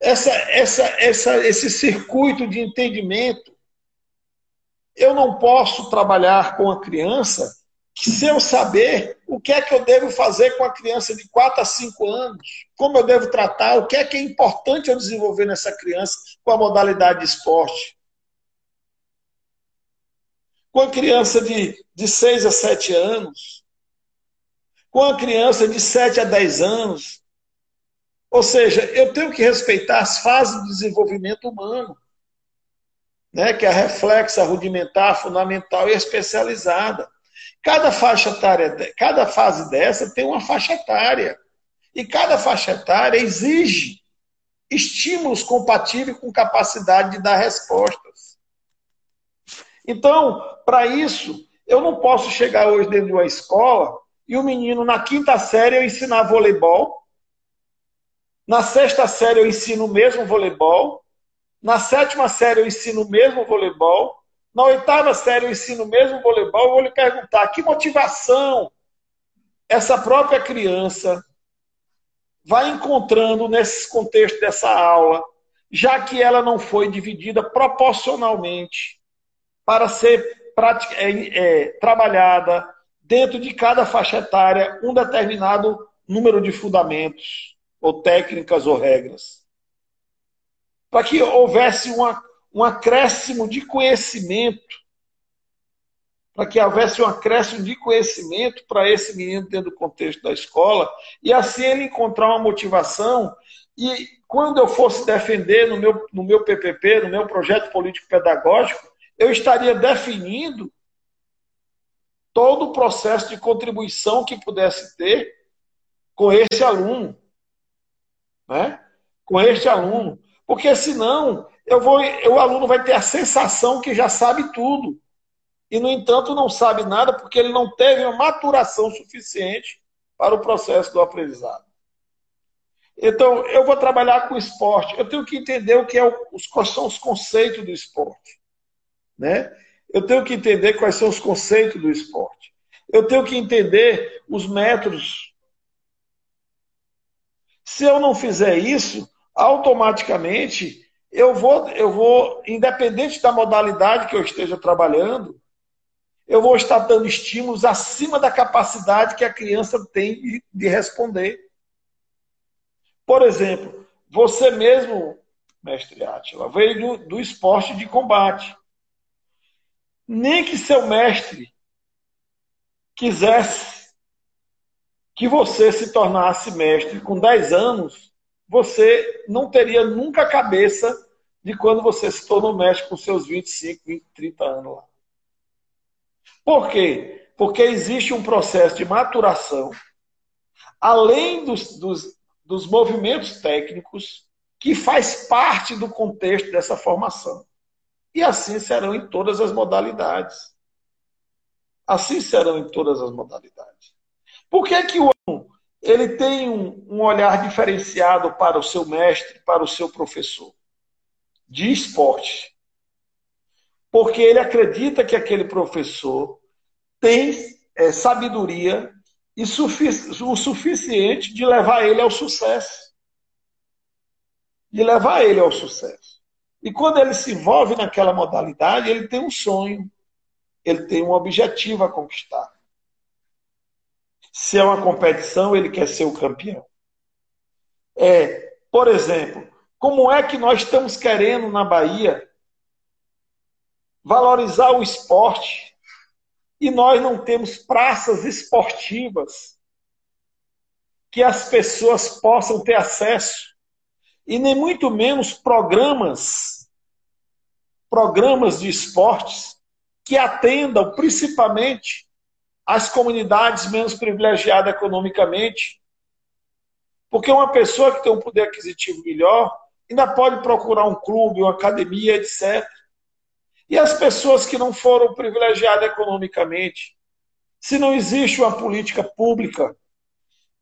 Essa, essa, essa, esse circuito de entendimento. Eu não posso trabalhar com a criança sem eu saber o que é que eu devo fazer com a criança de 4 a 5 anos, como eu devo tratar, o que é que é importante eu desenvolver nessa criança com a modalidade de esporte com a criança de, de 6 a 7 anos, com a criança de 7 a 10 anos. Ou seja, eu tenho que respeitar as fases do desenvolvimento humano, né, que é a reflexa, rudimentar, fundamental e especializada. Cada faixa etária, cada fase dessa tem uma faixa etária. E cada faixa etária exige estímulos compatíveis com capacidade de dar respostas. Então, para isso, eu não posso chegar hoje dentro de uma escola e o menino, na quinta série, eu ensinar voleibol. Na sexta série, eu ensino o mesmo voleibol. Na sétima série, eu ensino o mesmo voleibol. Na oitava série, eu ensino o mesmo voleibol. Eu vou lhe perguntar que motivação essa própria criança vai encontrando nesse contexto dessa aula, já que ela não foi dividida proporcionalmente para ser é, é, trabalhada dentro de cada faixa etária um determinado número de fundamentos, ou técnicas ou regras. Para que houvesse uma, um acréscimo de conhecimento, para que houvesse um acréscimo de conhecimento para esse menino dentro do contexto da escola, e assim ele encontrar uma motivação. E quando eu fosse defender no meu, no meu PPP, no meu projeto político pedagógico, eu estaria definindo todo o processo de contribuição que pudesse ter com esse aluno. Né? Com este aluno. Porque senão eu vou, o aluno vai ter a sensação que já sabe tudo. E, no entanto, não sabe nada porque ele não teve uma maturação suficiente para o processo do aprendizado. Então, eu vou trabalhar com esporte. Eu tenho que entender o que é o, os, quais são os conceitos do esporte. Né? Eu tenho que entender quais são os conceitos do esporte. Eu tenho que entender os métodos. Se eu não fizer isso, automaticamente eu vou, eu vou, independente da modalidade que eu esteja trabalhando, eu vou estar dando estímulos acima da capacidade que a criança tem de, de responder. Por exemplo, você mesmo, mestre Átila, veio do, do esporte de combate. Nem que seu mestre quisesse que você se tornasse mestre com 10 anos, você não teria nunca a cabeça de quando você se tornou mestre com seus 25, 20, 30 anos lá. Por quê? Porque existe um processo de maturação, além dos, dos, dos movimentos técnicos, que faz parte do contexto dessa formação. E assim serão em todas as modalidades. Assim serão em todas as modalidades. Por que, que o aluno ele tem um, um olhar diferenciado para o seu mestre, para o seu professor de esporte? porque ele acredita que aquele professor tem é, sabedoria e o suficiente de levar ele ao sucesso. De levar ele ao sucesso. E quando ele se envolve naquela modalidade, ele tem um sonho, ele tem um objetivo a conquistar. Se é uma competição, ele quer ser o campeão. É, por exemplo, como é que nós estamos querendo na Bahia valorizar o esporte e nós não temos praças esportivas que as pessoas possam ter acesso e nem muito menos programas programas de esportes que atendam principalmente as comunidades menos privilegiadas economicamente. Porque uma pessoa que tem um poder aquisitivo melhor ainda pode procurar um clube, uma academia, etc. E as pessoas que não foram privilegiadas economicamente? Se não existe uma política pública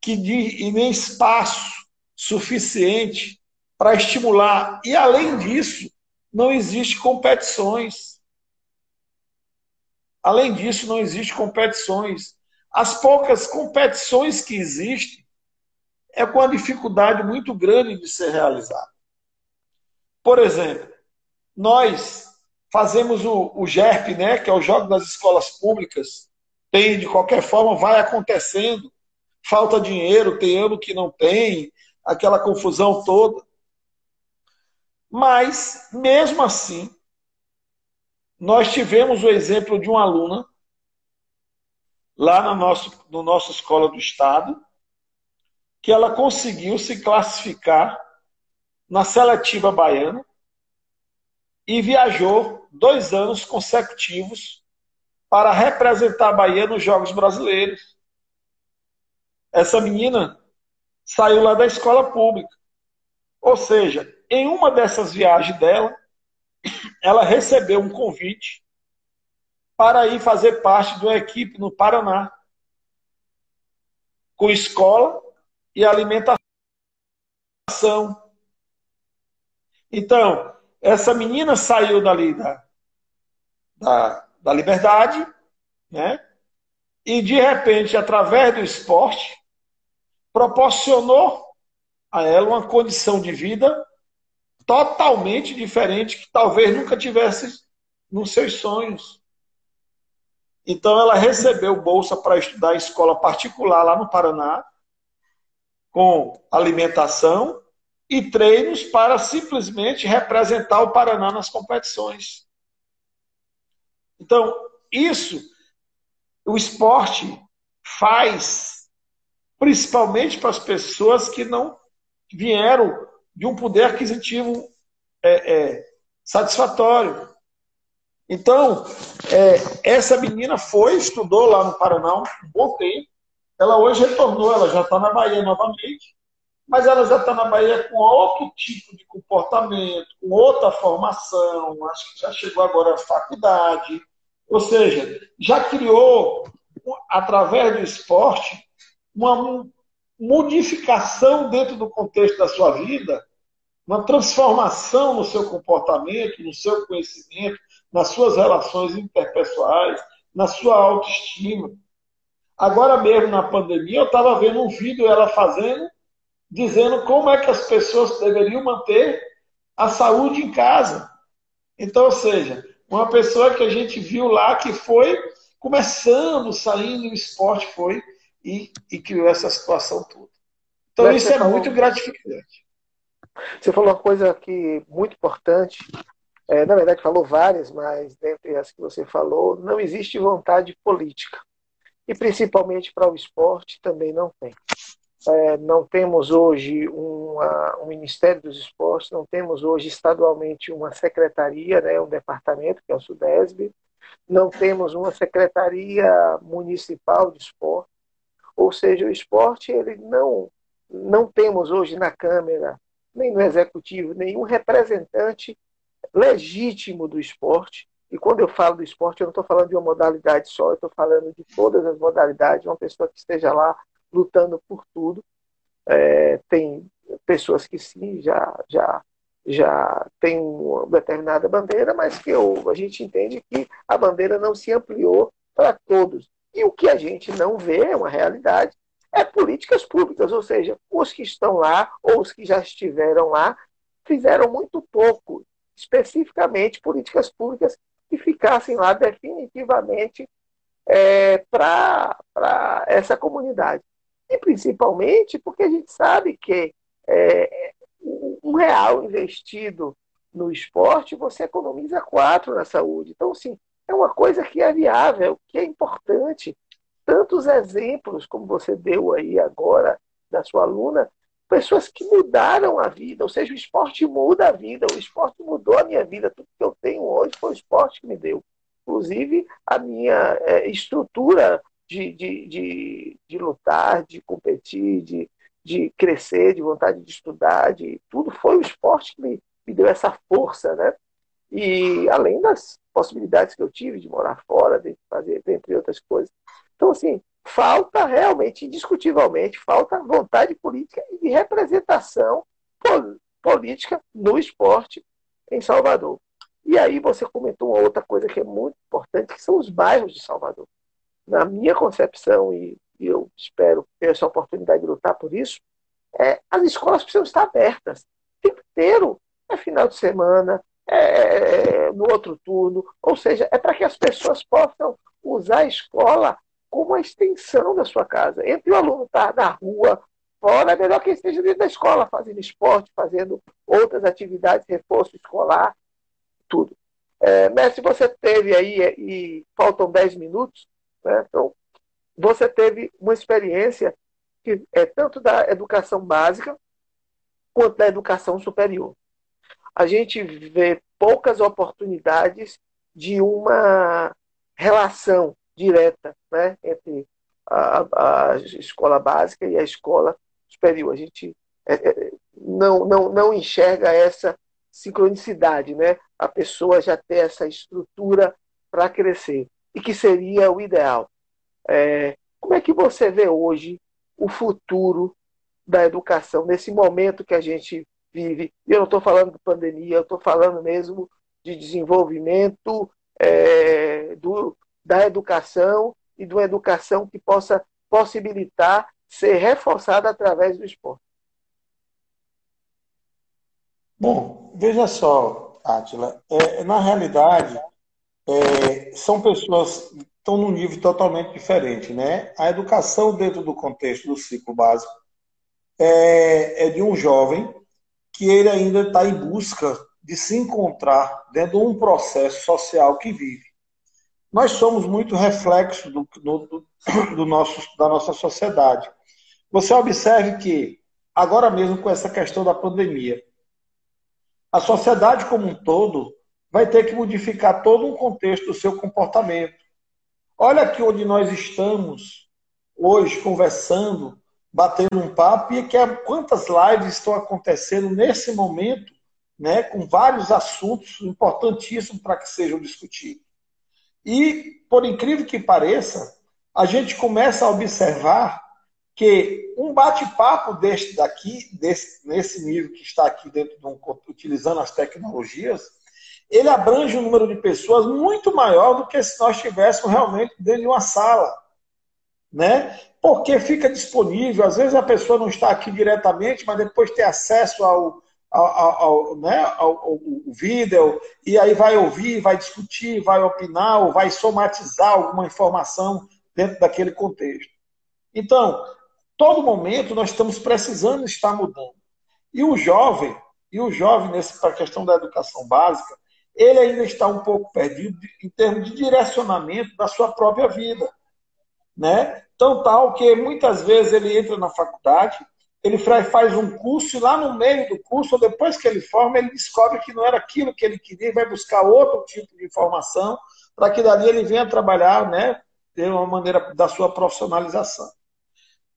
que de, e nem espaço suficiente para estimular, e além disso, não existe competições. Além disso, não existe competições. As poucas competições que existem é com uma dificuldade muito grande de ser realizada. Por exemplo, nós Fazemos o, o GERP, né, que é o Jogo das Escolas Públicas. Tem, de qualquer forma, vai acontecendo. Falta dinheiro, tem ano que não tem, aquela confusão toda. Mas, mesmo assim, nós tivemos o exemplo de uma aluna lá na nosso, no nossa escola do Estado, que ela conseguiu se classificar na seletiva baiana e viajou dois anos consecutivos para representar a Bahia nos Jogos Brasileiros. Essa menina saiu lá da escola pública. Ou seja, em uma dessas viagens dela, ela recebeu um convite para ir fazer parte de uma equipe no Paraná, com escola e alimentação. Então, essa menina saiu dali da, da, da liberdade, né? E de repente, através do esporte, proporcionou a ela uma condição de vida totalmente diferente que talvez nunca tivesse nos seus sonhos. Então ela recebeu bolsa para estudar em escola particular lá no Paraná, com alimentação e treinos para simplesmente representar o Paraná nas competições. Então, isso o esporte faz principalmente para as pessoas que não vieram de um poder aquisitivo é, é, satisfatório. Então, é, essa menina foi, estudou lá no Paraná um bom tempo. Ela hoje retornou, ela já está na Bahia novamente, mas ela já está na Bahia com outro tipo de comportamento, com outra formação, acho que já chegou agora à faculdade. Ou seja, já criou, através do esporte, uma modificação dentro do contexto da sua vida, uma transformação no seu comportamento, no seu conhecimento, nas suas relações interpessoais, na sua autoestima. Agora mesmo na pandemia, eu estava vendo um vídeo ela fazendo, dizendo como é que as pessoas deveriam manter a saúde em casa. Então, ou seja, uma pessoa que a gente viu lá que foi começando, saindo do esporte, foi e, e criou essa situação toda. Então, Mas isso é falou... muito gratificante. Você falou uma coisa que muito importante, é, na verdade falou várias, mas dentre as que você falou, não existe vontade política. E principalmente para o esporte também não tem. É, não temos hoje uma, um Ministério dos Esportes, não temos hoje estadualmente uma secretaria, né, um departamento, que é o SUDESB, não temos uma secretaria municipal de esporte, ou seja, o esporte ele não não temos hoje na Câmara nem no executivo nenhum representante legítimo do esporte. E quando eu falo do esporte, eu não estou falando de uma modalidade só, eu estou falando de todas as modalidades, uma pessoa que esteja lá lutando por tudo. É, tem pessoas que sim, já, já, já tem uma determinada bandeira, mas que eu, a gente entende que a bandeira não se ampliou para todos. E o que a gente não vê é uma realidade, é políticas públicas, ou seja, os que estão lá ou os que já estiveram lá fizeram muito pouco, especificamente políticas públicas que ficassem lá definitivamente é, para essa comunidade. E principalmente porque a gente sabe que é, um real investido no esporte, você economiza quatro na saúde. Então, sim, é uma coisa que é viável, que é importante tantos exemplos, como você deu aí agora, da sua aluna, pessoas que mudaram a vida, ou seja, o esporte muda a vida, o esporte mudou a minha vida, tudo que eu tenho hoje foi o esporte que me deu. Inclusive, a minha é, estrutura de, de, de, de, lutar, de competir, de, de crescer, de vontade de estudar, de tudo foi o esporte que me, me deu essa força, né? E além das possibilidades que eu tive de morar fora, de fazer, entre outras coisas. Então, assim, falta realmente, indiscutivelmente, falta vontade política e de representação política no esporte em Salvador. E aí você comentou uma outra coisa que é muito importante, que são os bairros de Salvador. Na minha concepção, e, eu espero ter essa oportunidade de lutar por isso, é, as escolas precisam estar abertas o tempo inteiro. É final de semana, é, é no outro turno, ou seja, é para que as pessoas possam usar a escola como a extensão da sua casa. Entre o aluno estar tá na rua, fora, é melhor que ele esteja dentro da escola, fazendo esporte, fazendo outras atividades, reforço escolar, tudo. É, Mestre, você teve aí, é, e faltam 10 minutos, né? então você teve uma experiência que é tanto da educação básica quanto da educação superior. A gente vê poucas oportunidades de uma relação direta né, entre a, a, escola básica e a escola superior. A gente é, é, não, não, não enxerga essa sincronicidade, né? a pessoa já ter essa estrutura para crescer, e que seria o ideal. É, como é que você vê hoje o futuro da educação, nesse momento que a gente vive? E eu não estou falando de pandemia, eu estou falando mesmo de desenvolvimento é, do, da educação e de uma educação que possa possibilitar ser reforçada através do esporte. Bom, veja só, Átila, é, na realidade, é, são pessoas que estão num nível totalmente diferente, né? A educação dentro do contexto do ciclo básico é, é de um jovem que ele ainda está em busca de se encontrar dentro de um processo social que vive nós somos muito reflexo do, do, do nosso, da nossa sociedade. Você observe que, agora mesmo com essa questão da pandemia, a sociedade como um todo vai ter que modificar todo um contexto do seu comportamento. Olha aqui onde nós estamos hoje conversando, batendo um papo, e que quantas lives estão acontecendo nesse momento, né, com vários assuntos importantíssimos para que sejam discutidos. E, por incrível que pareça, a gente começa a observar que um bate-papo deste daqui, desse, nesse nível que está aqui dentro de um, utilizando as tecnologias, ele abrange um número de pessoas muito maior do que se nós estivéssemos realmente dentro de uma sala. Né? Porque fica disponível, às vezes a pessoa não está aqui diretamente, mas depois tem acesso ao, ao, ao, ao né, ao, vídeo, e aí vai ouvir, vai discutir, vai opinar, ou vai somatizar alguma informação dentro daquele contexto. Então, todo momento nós estamos precisando estar mudando. E o jovem, e o jovem nessa questão da educação básica, ele ainda está um pouco perdido em termos de direcionamento da sua própria vida, né? Tão tal que muitas vezes ele entra na faculdade, ele faz um curso e lá no meio do curso, depois que ele forma, ele descobre que não era aquilo que ele queria e vai buscar outro tipo de informação para que dali ele venha trabalhar, né, de uma maneira da sua profissionalização.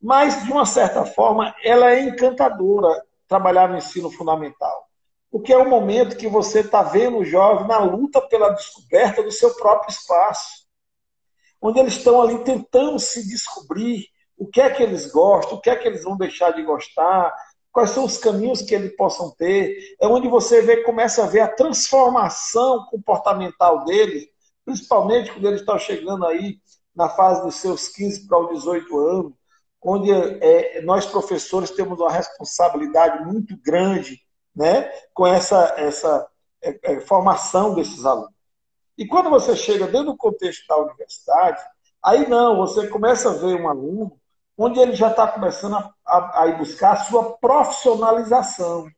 Mas, de uma certa forma, ela é encantadora trabalhar no ensino fundamental. Porque é um momento que você está vendo o jovem na luta pela descoberta do seu próprio espaço. Onde eles estão ali tentando se descobrir o que é que eles gostam, o que é que eles vão deixar de gostar, quais são os caminhos que eles possam ter. É onde você vê, começa a ver a transformação comportamental dele, principalmente quando eles estão chegando aí na fase dos seus 15 para os 18 anos, onde é, nós professores temos uma responsabilidade muito grande né, com essa, essa é, é, formação desses alunos. E quando você chega dentro do contexto da universidade, aí não, você começa a ver um aluno onde ele já está começando a, a, a, ir buscar a sua profissionalização,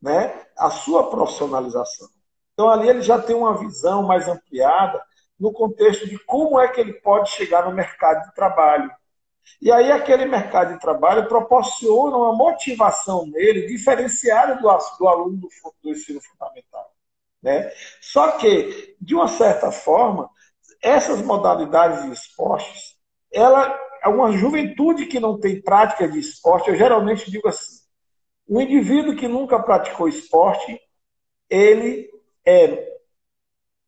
né? a sua profissionalização. Então ali ele já tem uma visão mais ampliada no contexto de como é que ele pode chegar no mercado de trabalho. E aí aquele mercado de trabalho proporciona uma motivação nele diferenciada do, do aluno do, do ensino fundamental. Né? Só que, de uma certa forma, essas modalidades de esportes, ela é uma juventude que não tem prática de esporte, eu geralmente digo assim, o indivíduo que nunca praticou esporte, ele é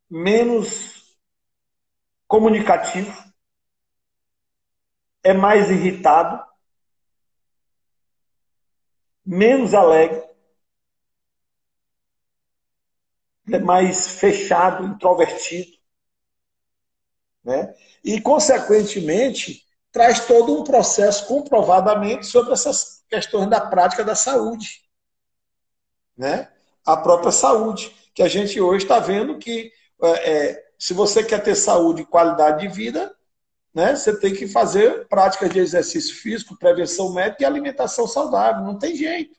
menos comunicativo, é mais irritado, menos alegre, é mais fechado, introvertido, né? E consequentemente traz todo um processo comprovadamente sobre essas questões da prática da saúde, né? A própria saúde, que a gente hoje está vendo que é, é, se você quer ter saúde e qualidade de vida, né, você tem que fazer prática de exercício físico, prevenção médica e alimentação saudável. Não tem jeito.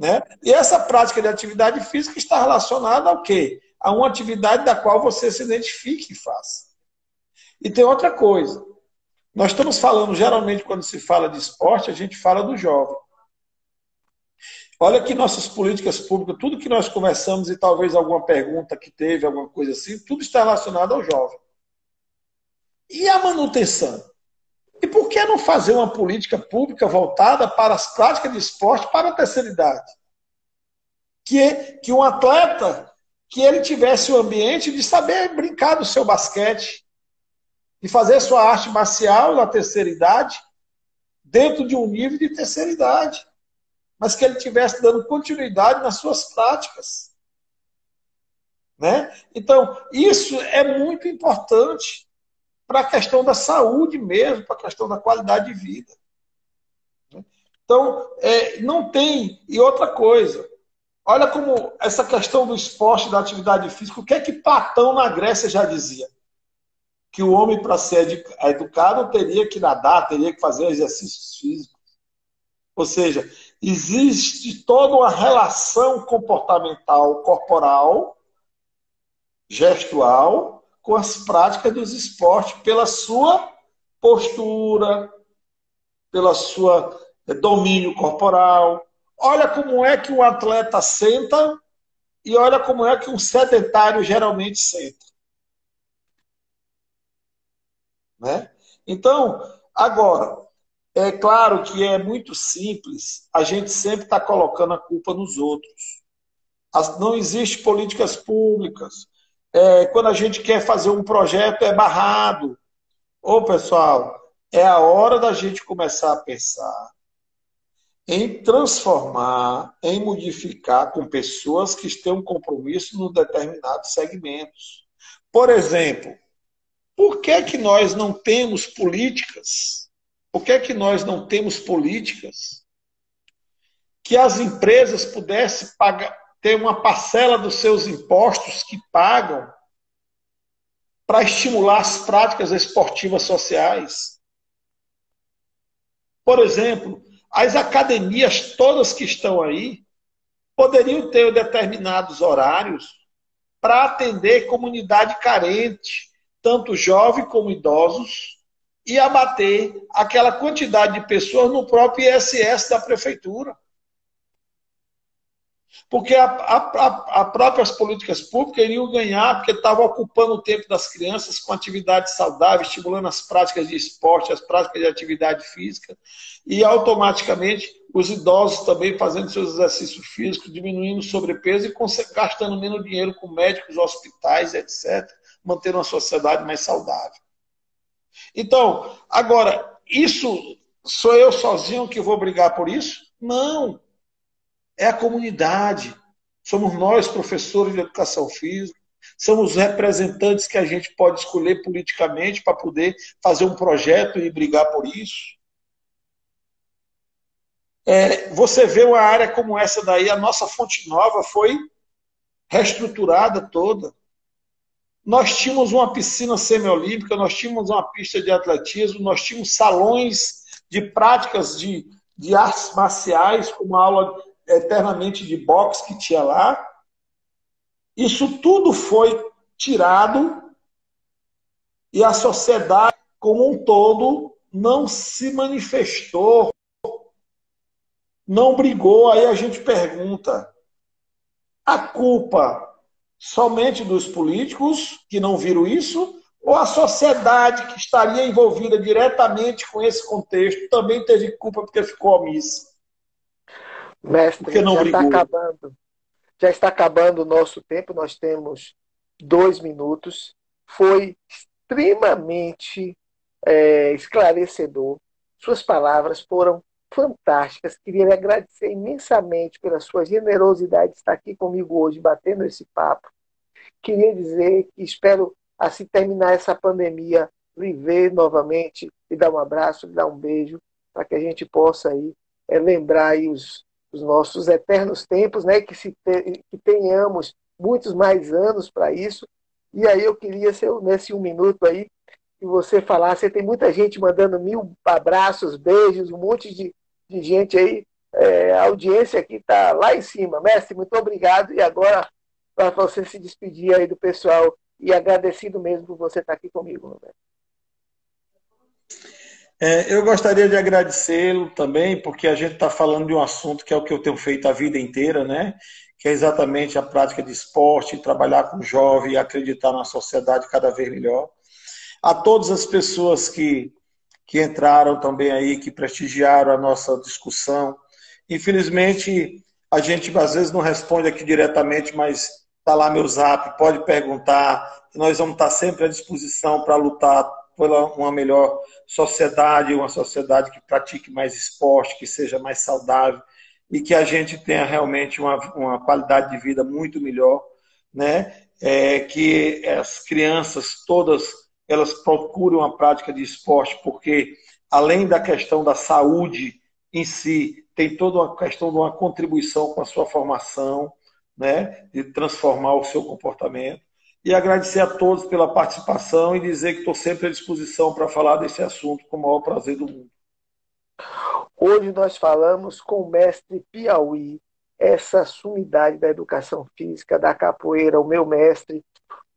Né? E essa prática de atividade física está relacionada ao quê? A uma atividade da qual você se identifique e faça. E tem outra coisa. Nós estamos falando, geralmente, quando se fala de esporte, a gente fala do jovem. Olha que nossas políticas públicas, tudo que nós conversamos e talvez alguma pergunta que teve, alguma coisa assim, tudo está relacionado ao jovem. E a manutenção? E por que não fazer uma política pública voltada para as práticas de esporte para a terceira idade? Que, que um atleta, que ele tivesse o ambiente de saber brincar do seu basquete, de fazer sua arte marcial na terceira idade, dentro de um nível de terceira idade, mas que ele tivesse dando continuidade nas suas práticas. Né? Então, isso é muito importante para a questão da saúde mesmo, para a questão da qualidade de vida. Então, é, não tem. E outra coisa, olha como essa questão do esporte, da atividade física, o que é que Platão na Grécia já dizia? Que o homem, para ser educado, teria que nadar, teria que fazer exercícios físicos. Ou seja, existe toda uma relação comportamental corporal, gestual, com as práticas dos esportes pela sua postura, pela sua eh, domínio corporal. Olha como é que o atleta senta e olha como é que um sedentário geralmente senta. Né? Então, agora, é claro que é muito simples, a gente sempre está colocando a culpa nos outros. As, não existe políticas públicas. É, quando a gente quer fazer um projeto, é barrado. Ô, pessoal, é a hora da gente começar a pensar em transformar, em modificar com pessoas que têm um compromisso no determinados segmentos. Por exemplo, por que, que nós não temos políticas? Por que, que nós não temos políticas que as empresas pudessem pagar, ter uma parcela dos seus impostos que pagam para estimular as práticas esportivas sociais? Por exemplo, as academias todas que estão aí poderiam ter determinados horários para atender comunidade carente, tanto jovem como idosos, e abater aquela quantidade de pessoas no próprio ISS da prefeitura. Porque a, a, a próprias políticas públicas iriam ganhar, porque estavam ocupando o tempo das crianças com atividade saudável, estimulando as práticas de esporte, as práticas de atividade física, e automaticamente os idosos também fazendo seus exercícios físicos, diminuindo o sobrepeso e gastando menos dinheiro com médicos, hospitais, etc manter uma sociedade mais saudável. Então, agora, isso sou eu sozinho que vou brigar por isso? Não. É a comunidade. Somos nós, professores de educação física, somos os representantes que a gente pode escolher politicamente para poder fazer um projeto e brigar por isso. É, você vê uma área como essa daí, a nossa Fonte Nova foi reestruturada toda. Nós tínhamos uma piscina semiolímpica, nós tínhamos uma pista de atletismo, nós tínhamos salões de práticas de, de artes marciais, com uma aula eternamente de boxe que tinha lá. Isso tudo foi tirado e a sociedade como um todo não se manifestou, não brigou. Aí a gente pergunta: a culpa somente dos políticos que não viram isso, ou a sociedade que estaria envolvida diretamente com esse contexto também teve culpa porque ficou omissa? Mestre, já está acabando. Já está acabando o nosso tempo, nós temos dois minutos. Foi extremamente é, esclarecedor. Suas palavras foram fantásticas. Queria lhe agradecer imensamente pela sua generosidade de estar aqui comigo hoje, batendo esse papo. Queria dizer que espero, assim terminar essa pandemia, lhe ver novamente, lhe dar um abraço, lhe dar um beijo, para que a gente possa aí, é, lembrar aí os, os nossos eternos tempos, né? que, se te, que tenhamos muitos mais anos para isso. E aí eu queria, nesse um minuto aí, que você falasse. Tem muita gente mandando mil abraços, beijos, um monte de, de gente aí. É, a audiência aqui está lá em cima. Mestre, muito obrigado. E agora, para você se despedir aí do pessoal e agradecido mesmo por você estar aqui comigo. É, eu gostaria de agradecê-lo também, porque a gente está falando de um assunto que é o que eu tenho feito a vida inteira, né? Que é exatamente a prática de esporte, trabalhar com jovem e acreditar na sociedade cada vez melhor. A todas as pessoas que que entraram também aí, que prestigiaram a nossa discussão. Infelizmente, a gente às vezes não responde aqui diretamente, mas está lá meu zap, pode perguntar. Nós vamos estar sempre à disposição para lutar por uma melhor sociedade, uma sociedade que pratique mais esporte, que seja mais saudável e que a gente tenha realmente uma, uma qualidade de vida muito melhor, né? É, que as crianças todas elas procuram a prática de esporte porque, além da questão da saúde em si, tem toda uma questão de uma contribuição com a sua formação, né, de transformar o seu comportamento. E agradecer a todos pela participação e dizer que estou sempre à disposição para falar desse assunto com o maior prazer do mundo. Hoje nós falamos com o mestre Piauí, essa sumidade da educação física, da capoeira, o meu mestre,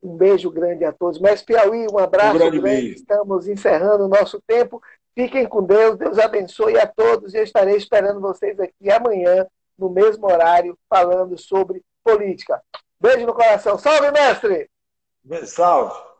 um beijo grande a todos. Mestre Piauí, um abraço um grande. grande. Estamos encerrando o nosso tempo. Fiquem com Deus, Deus abençoe a todos. Eu estarei esperando vocês aqui amanhã, no mesmo horário, falando sobre política. Beijo no coração. Salve, mestre! Salve!